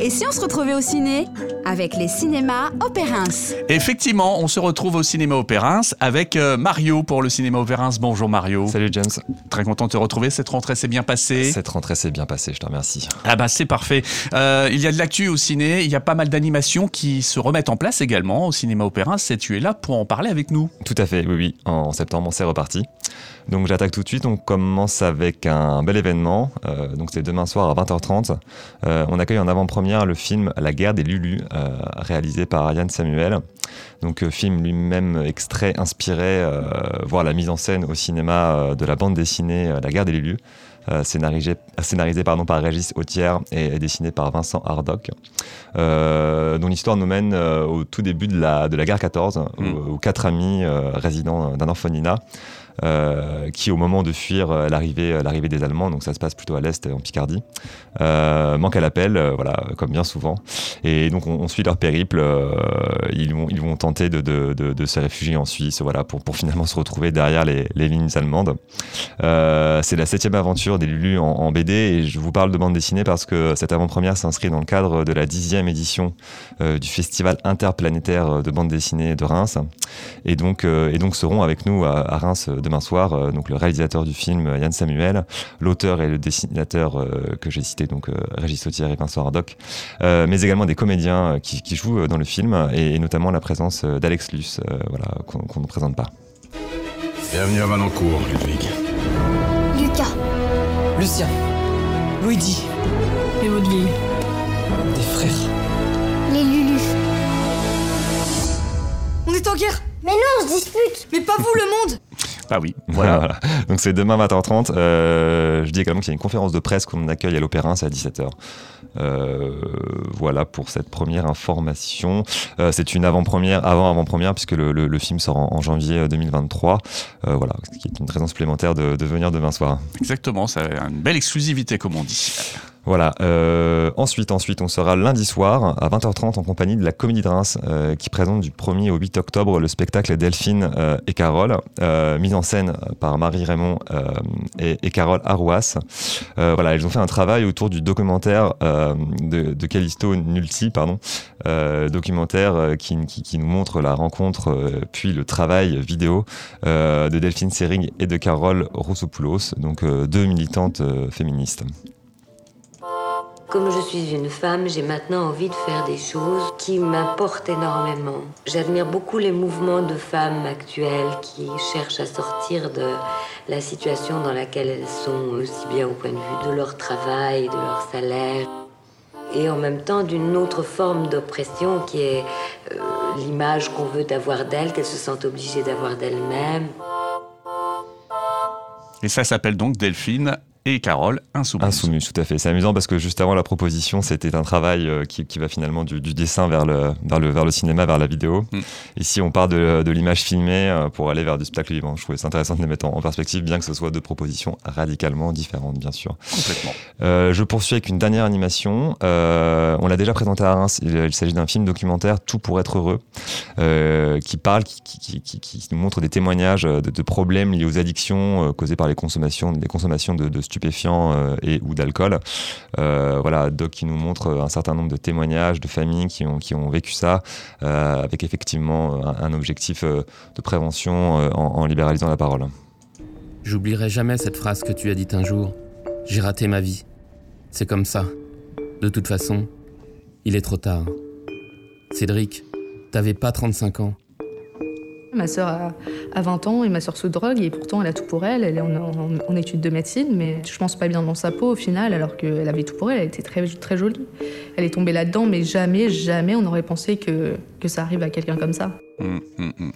Et si on se retrouvait au ciné Avec les cinémas Opérins. Effectivement, on se retrouve au cinéma Opérins avec euh, Mario pour le cinéma Opérins. Bonjour Mario. Salut James. Très content de te retrouver. Cette rentrée s'est bien passée. Cette rentrée s'est bien passée, je te remercie. Ah bah c'est parfait. Euh, il y a de l'actu au ciné, il y a pas mal d'animations qui se remettent en place également au cinéma Opérins et tu es là pour en parler avec nous. Tout à fait, oui, oui. En septembre, on s'est reparti. Donc j'attaque tout de suite. On commence avec un bel événement. Euh, donc c'est demain soir à 20h30. Euh, on accueille en avant-première le film La guerre des Lulus, euh, réalisé par Yann Samuel. Donc film lui-même extrait, inspiré, voire la mise en scène au cinéma de la bande dessinée La guerre des Lulus. scénarisé, scénarisé pardon, par Régis Autière et, dessiné par Vincent Hardock, dont l'histoire nous mène au tout début de la, de la guerre 14, mm. où, quatre amis résidents d'un orphelinat euh, qui au moment de fuir euh, l'arrivée, euh, l'arrivée des Allemands, donc ça se passe plutôt à l'est en Picardie, manque à l'appel, voilà, comme bien souvent. Et donc on, suit leur périple. ils vont, ils vont tenter de, se réfugier en Suisse, voilà, pour, pour finalement se retrouver derrière les, lignes allemandes. c'est la septième aventure des Lulu en, BD et je vous parle de bande dessinée parce que cette avant-première s'inscrit dans le cadre de la dixième édition du Festival interplanétaire de bande dessinée de Reims. Et donc, et donc seront avec nous à Reims demain soir, euh, donc le réalisateur du film Yann Samuel, l'auteur et le dessinateur euh, que j'ai cité, donc euh, Régis Sautière et Vincent Hardoc, mais également des comédiens qui, jouent dans le film et, notamment la présence d'Alex Luce, voilà, qu'on ne présente pas. Bienvenue à Valencourt, Ludwig. Lucas. Lucien. Luigi. Et Ludwig. Des frères. Les Lulus. On est en guerre Mais non, on se dispute Mais pas vous, le monde ah oui, voilà. Donc c'est demain 20h30. Euh, je dis également qu'il y a une conférence de presse qu'on accueille à l'Opéra, c'est à 17h. Euh, voilà pour cette première information. Euh, c'est une avant-première, avant-avant-première, puisque le, film sort en, janvier 2023. voilà, ce qui est une raison supplémentaire de, de venir demain soir. Exactement, c'est une belle exclusivité, comme on dit. Voilà. Euh, ensuite, ensuite, on sera lundi soir à 20h30 en compagnie de la Comédie de euh, qui présente du 1er au 8 octobre le spectacle Delphine euh, et Carole, mise en scène par Marie Raymond et, et, Carole Arouas. voilà, ils ont fait un travail autour du documentaire de, de Callisto Nulti, pardon, documentaire qui, qui, qui, nous montre la rencontre puis le travail vidéo de Delphine Sering et de Carole Roussopoulos, donc deux militantes féministes. Comme je suis une femme, j'ai maintenant envie de faire des choses qui m'importent énormément. J'admire beaucoup les mouvements de femmes actuelles qui cherchent à sortir de la situation dans laquelle elles sont, aussi bien au point de vue de leur travail, de leur salaire, et en même temps d'une autre forme d'oppression qui est euh, l'image qu'on veut avoir d'elles, qu'elles se sentent obligées d'avoir d'elles-mêmes. Et ça s'appelle donc Delphine et Carole Insoumise. Insoumise, tout à fait. C'est amusant parce que juste avant la proposition, c'était un travail euh, qui, qui, va finalement du, du, dessin vers le, vers, le, vers le cinéma, vers la vidéo. Mm. Ici, on part de, de l'image filmée euh, pour aller vers du spectacle vivant. Je trouvais ça intéressant de les mettre en, perspective, bien que ce soit deux propositions radicalement différentes, bien sûr. Complètement. Euh, je poursuis avec une dernière animation. Euh, on l'a déjà présenté à Reims. Il, s'agit d'un film documentaire, Tout pour être heureux, euh, qui parle, qui, qui, qui, montre des témoignages de, de problèmes liés aux addictions causées par les consommations, les consommations de, de stupéfiants euh, et ou d'alcool. Euh, voilà, Doc qui nous montre un certain nombre de témoignages de familles qui ont, qui ont vécu ça, euh, avec effectivement un, objectif de prévention en, libéralisant la parole. J'oublierai jamais cette phrase que tu as dite un jour. J'ai raté ma vie. C'est comme ça. De toute façon, il est trop tard. Cédric, t'avais pas 35 ans. Ma sœur a, 20 ans et ma sœur se drogue et pourtant elle a tout pour elle. Elle est en, études de médecine, mais je pense pas bien dans sa peau au final, alors qu'elle avait tout pour elle. Elle était très, très jolie. Elle est tombée là-dedans, mais jamais, jamais on aurait pensé que, que ça arrive à quelqu'un comme ça. Mmh, mmh, mmh.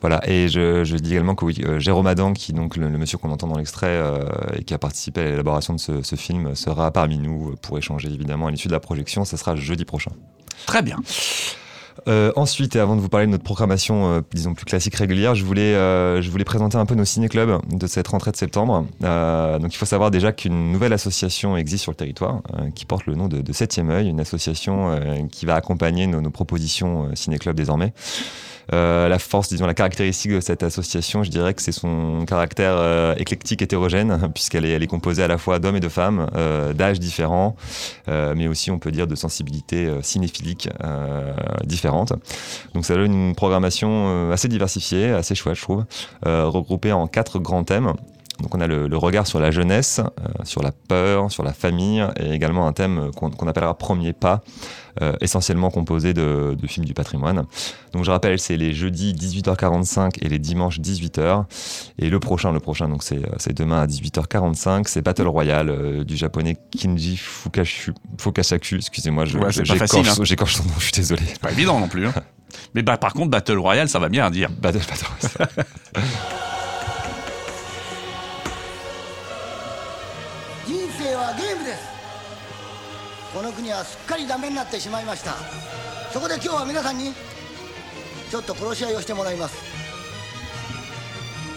Voilà, et je, dis également que oui, euh, Jérôme Adam, qui donc le, monsieur qu'on entend dans l'extrait euh, et qui a participé à l'élaboration de ce, ce, film, sera parmi nous pour échanger évidemment à l'issue de la projection. Ce sera jeudi prochain. Très bien. Euh, ensuite, et avant de vous parler de notre programmation, euh, disons plus classique régulière, je voulais, euh, je voulais présenter un peu nos ciné-clubs de cette rentrée de septembre. Euh, donc, il faut savoir déjà qu'une nouvelle association existe sur le territoire, euh, qui porte le nom de, Septième œil, une association euh, qui va accompagner nos, nos propositions euh, ciné-club désormais. Euh, la force, disons, la caractéristique de cette association, je dirais que c'est son caractère euh, éclectique, hétérogène, puisqu'elle est, elle est composée à la fois d'hommes et de femmes, euh, d'âges différents, euh, mais aussi, on peut dire, de sensibilités euh, cinéphiliques différentes. Donc ça donne une programmation assez diversifiée, assez chouette, je trouve, regroupée en quatre grands thèmes. Donc on a le, le regard sur la jeunesse, euh, sur la peur, sur la famille, et également un thème qu'on qu'on appellera premier pas, euh, essentiellement composé de, de films du patrimoine. Donc je rappelle, c'est les jeudis 18h45 et les dimanches 18h. Et le prochain, le prochain, donc c'est euh, demain à 18h45, c'est Battle Royale euh, du japonais Kinji Fukashu, Fukasaku. Excusez-moi, je- Ouais, j'écorche hein. j'écorche son nom, je suis désolé. Pas évident non plus. hein. Mais bah, par contre, Battle Royale, ça va bien à dire. Battle, Battle Royale. 人生はゲームですこの国はすっかりダメになってしまいましたそこで今日は皆さんにちょっと殺し合いをしてもらいます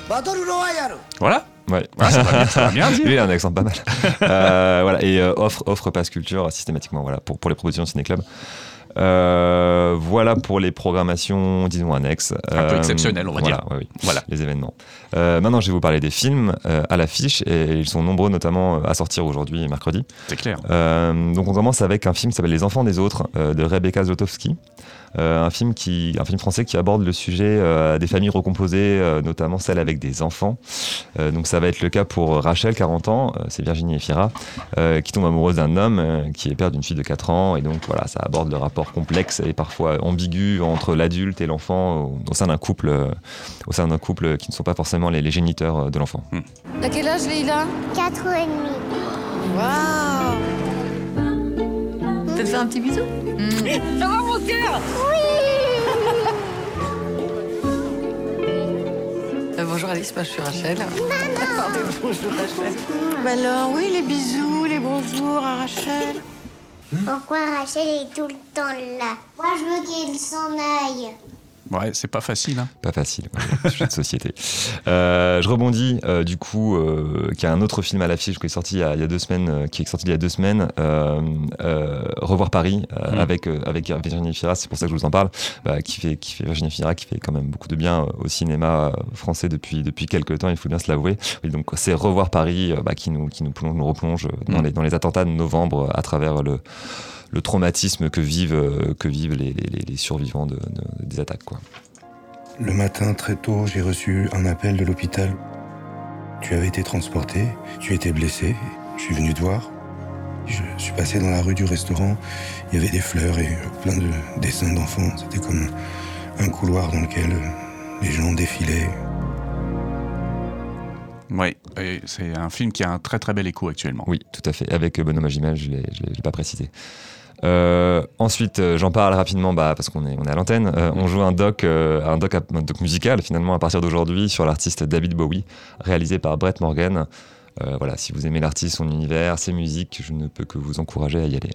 バトルロワイヤル Voilà. Ouais. Ah, bien, bien. Lui, il a un accent pas mal. Euh, voilà. Et euh, offre, offre Pass Culture systématiquement voilà, pour, pour les propositions Ciné Club. Euh, voilà pour les programmations, disons, annexes. Un peu Euh, exceptionnelles, on va voilà, dire. ouais, oui, Voilà. les événements. Euh, maintenant, je vais vous parler des films à l'affiche et ils sont nombreux, notamment à sortir aujourd'hui mercredi. C'est clair. Donc on commence avec un film qui s'appelle Les Enfants des autres de Rebecca Zlotowski. Euh, un film qui, un film français qui aborde le sujet euh, des familles recomposées, euh, notamment celles avec des enfants. Euh, donc ça va être le cas pour Rachel, 40 ans, euh, c'est Virginie Efira, euh, qui tombe amoureuse d'un homme euh, qui est père d'une fille de 4 ans. Et donc voilà, ça aborde le rapport complexe et parfois ambigu entre l'adulte et l'enfant au, au sein d'un couple, euh, au sein d'un couple qui ne sont pas forcément les, les géniteurs de l'enfant. T'as quel âge, Leïla? 4 ans et demi. Waouh T'as te fait un petit bisou Ça va, mon cœur Euh, bonjour Alice, moi je suis Rachel. Pardon, bonjour Rachel. Bah alors, oui, les bisous, les bonjours à Rachel. Pourquoi Rachel est tout le temps là? Moi, je veux qu'elle s'en aille. Ouais, c'est pas facile. hein. Pas facile, ouais, sujet de société. Euh, je rebondis, euh, du coup, euh, qu'il y a un autre film à l'affiche qui est sorti il y a, il y a deux semaines, euh, qui est sorti il y a deux semaines, euh, euh, Revoir Paris, euh, Mm. avec, euh, avec Virginie Fira, c'est pour ça que je vous en parle, bah, qui, fait, qui fait Virginie Fira, qui fait quand même beaucoup de bien au cinéma français depuis, depuis quelques temps, il faut bien se l'avouer. Donc, c'est Revoir Paris bah, qui, nous, qui nous, plonge, nous replonge dans, Mm. les, dans les attentats de novembre à travers le, le traumatisme que vivent, euh, que vivent les, les, les- les survivants de, de- des attaques. Quoi. Le matin, très tôt, j'ai reçu un appel de l'hôpital. Tu avais été transporté, tu étais blessé, je suis venu te voir. Je suis passé dans la rue du restaurant, il y avait des fleurs et plein de dessins d'enfants. C'était comme un couloir dans lequel les gens défilaient. Et c'est un film qui a un très très bel écho actuellement. Oui, tout à fait. Avec Benoît Magimel, je ne l'ai pas précisé. Euh, ensuite, euh, j'en parle rapidement bah, parce qu'on est, à l'antenne. Euh, on joue un doc, un, doc, un doc musical finalement à partir d'aujourd'hui sur l'artiste David Bowie, réalisé par Brett Morgan. Voilà, si vous aimez l'artiste, son univers, ses musiques, je ne peux que vous encourager à y aller.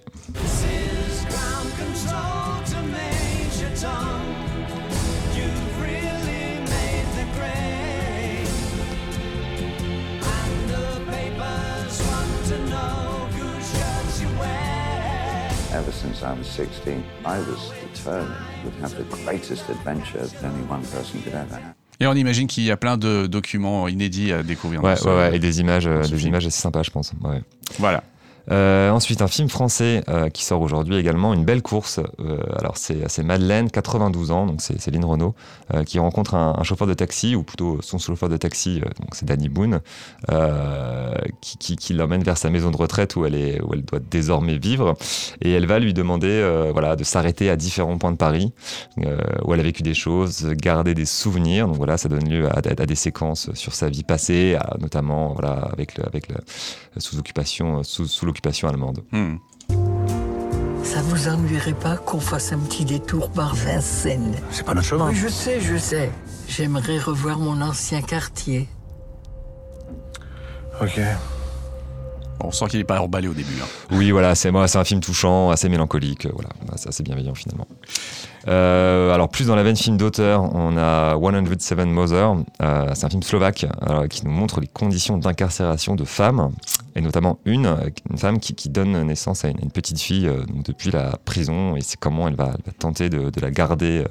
Since I was 16, I was determined have the greatest adventure that only one person could ever have. Et on imagine qu'il y a plein de documents inédits à découvrir. Ouais, dans ce- ouais, ouais, et des images, euh, des film. images assez sympas, je pense. Ouais. Voilà. Euh, ensuite, un film français euh, qui sort aujourd'hui également, une belle course. Euh, alors, c'est Madeleine, 92 ans, donc c'est Céline Renaud, euh, qui rencontre un, chauffeur de taxi, ou plutôt son chauffeur de taxi, donc c'est Danny Boone, qui, qui, l'emmène vers sa maison de retraite où elle, est, où elle doit désormais vivre. Et elle va lui demander voilà, de s'arrêter à différents points de Paris, où elle a vécu des choses, garder des souvenirs. Donc voilà, ça donne lieu à, des séquences sur sa vie passée, notamment voilà, avec, le, avec le, sous occupation, sous, sous allemande. Hmm. Ça vous ennuierait pas qu'on fasse un petit détour par Vincennes? C'est pas notre chemin. Oui, je sais, je sais. J'aimerais revoir mon ancien quartier. Ok. On sent qu'il n'est pas emballé au début. hein. Oui, voilà, c'est moi, c'est un film touchant, assez mélancolique, euh, voilà, Bah, c'est assez bienveillant finalement. Euh, alors plus dans la veine film d'auteur, on a 107 Mother, euh, c'est un film slovaque qui nous montre les conditions d'incarcération de femmes, et notamment une, une femme qui, donne naissance à une, petite fille depuis la prison, et c'est comment elle va, tenter de, la garder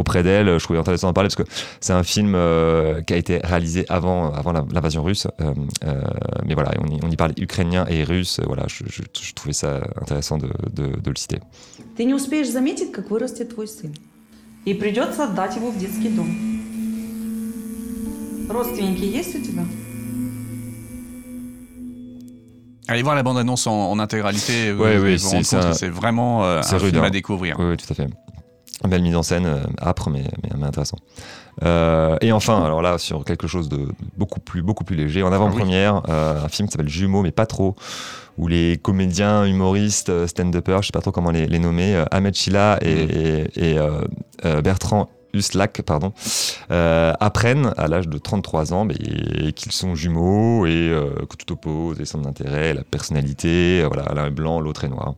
auprès d'elle. Je trouvais intéressant d'en parler parce que c'est un film euh, qui a été réalisé avant, avant la- l'invasion russe, euh, euh, mais voilà, on y, on y parle ukrainien et russe, voilà, je, je- je trouvais ça intéressant de, de- de le citer. Ты не успеешь заметить, как вырастет твой сын. И придется отдать его в детский дом. Родственники есть у тебя? Allez voir la bande-annonce en, en intégralité. vous Ouais, allez oui, vous rendre c'est compte ça. que c'est vraiment euh, un C'est film rude, à hein. découvrir. Oui, oui, tout à fait. Belle mise en scène, euh, âpre mais, mais, mais intéressant. Euh, et enfin, alors là, sur quelque chose de beaucoup plus, beaucoup plus léger, en avant-première, euh, un film qui s'appelle Jumeaux, mais pas trop, où les comédiens, humoristes, stand-uppers, je sais pas trop comment les, les nommer, euh, Ahmed Chila et, et- et, euh, euh, Bertrand Huslak, pardon, euh, apprennent à l'âge de 33 ans qu'ils sont jumeaux et euh, que tout oppose les centres d'intérêt, la personnalité, voilà, l'un est blanc, l'autre est noir.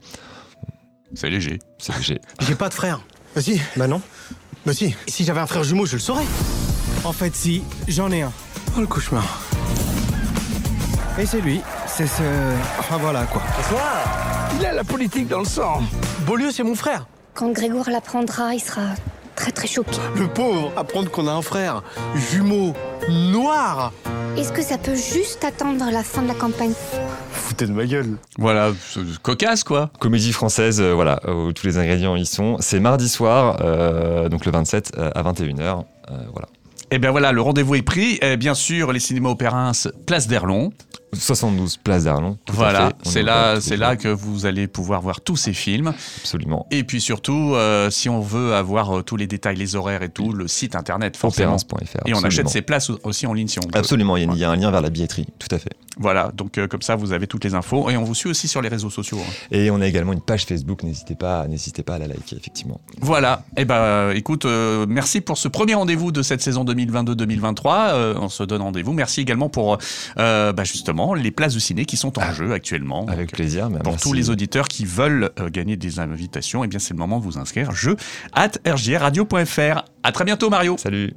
C'est léger. C'est léger. J'ai pas de frère. Bah si, bah non. Bah si, si j'avais un frère jumeau, je le saurais. En fait, si, j'en ai un. Oh le cauchemar. Et c'est lui, c'est ce... Enfin voilà quoi. Bonsoir Il a la politique dans le sang. Beaulieu, c'est mon frère. Quand Grégoire l'apprendra, il sera très très choqué. Le pauvre, apprendre qu'on a un frère jumeau noir. Est-ce que ça peut juste attendre la fin de la campagne? Foutez de ma gueule. Voilà, cocasse quoi. Comédie française, euh, voilà, où tous les ingrédients y sont. C'est mardi soir, euh, donc le 27 euh, à 21h. voilà. Et bien voilà, le rendez-vous est pris. Et bien sûr, les cinémas Opérins, place d'Erlon. 72 Place d'Arlon. Voilà, c'est est là, c'est là que vous allez pouvoir voir tous ces films. Absolument. Et puis surtout, euh, si on veut avoir euh, tous les détails, les horaires et tout, le site internet forcément. Et on achète ses places aussi en ligne si on veut. Absolument, il y, a, il y a un lien vers la billetterie, tout à fait. Voilà, donc euh, comme ça vous avez toutes les infos et on vous suit aussi sur les réseaux sociaux. hein. Et on a également une page Facebook, n'hésitez pas, n'hésitez pas à la liker, effectivement. Voilà, et ben euh, écoute, merci pour ce premier rendez-vous de cette saison 2022-2023. Euh, on se donne rendez-vous. Merci également pour bah, justement les places de ciné qui sont en jeu actuellement. Avec plaisir. bah, Pour merci. tous les auditeurs qui veulent euh, gagner des invitations, eh bien c'est le moment de vous inscrire. Jeu at rjradio.fr. À très bientôt Mario. Salut.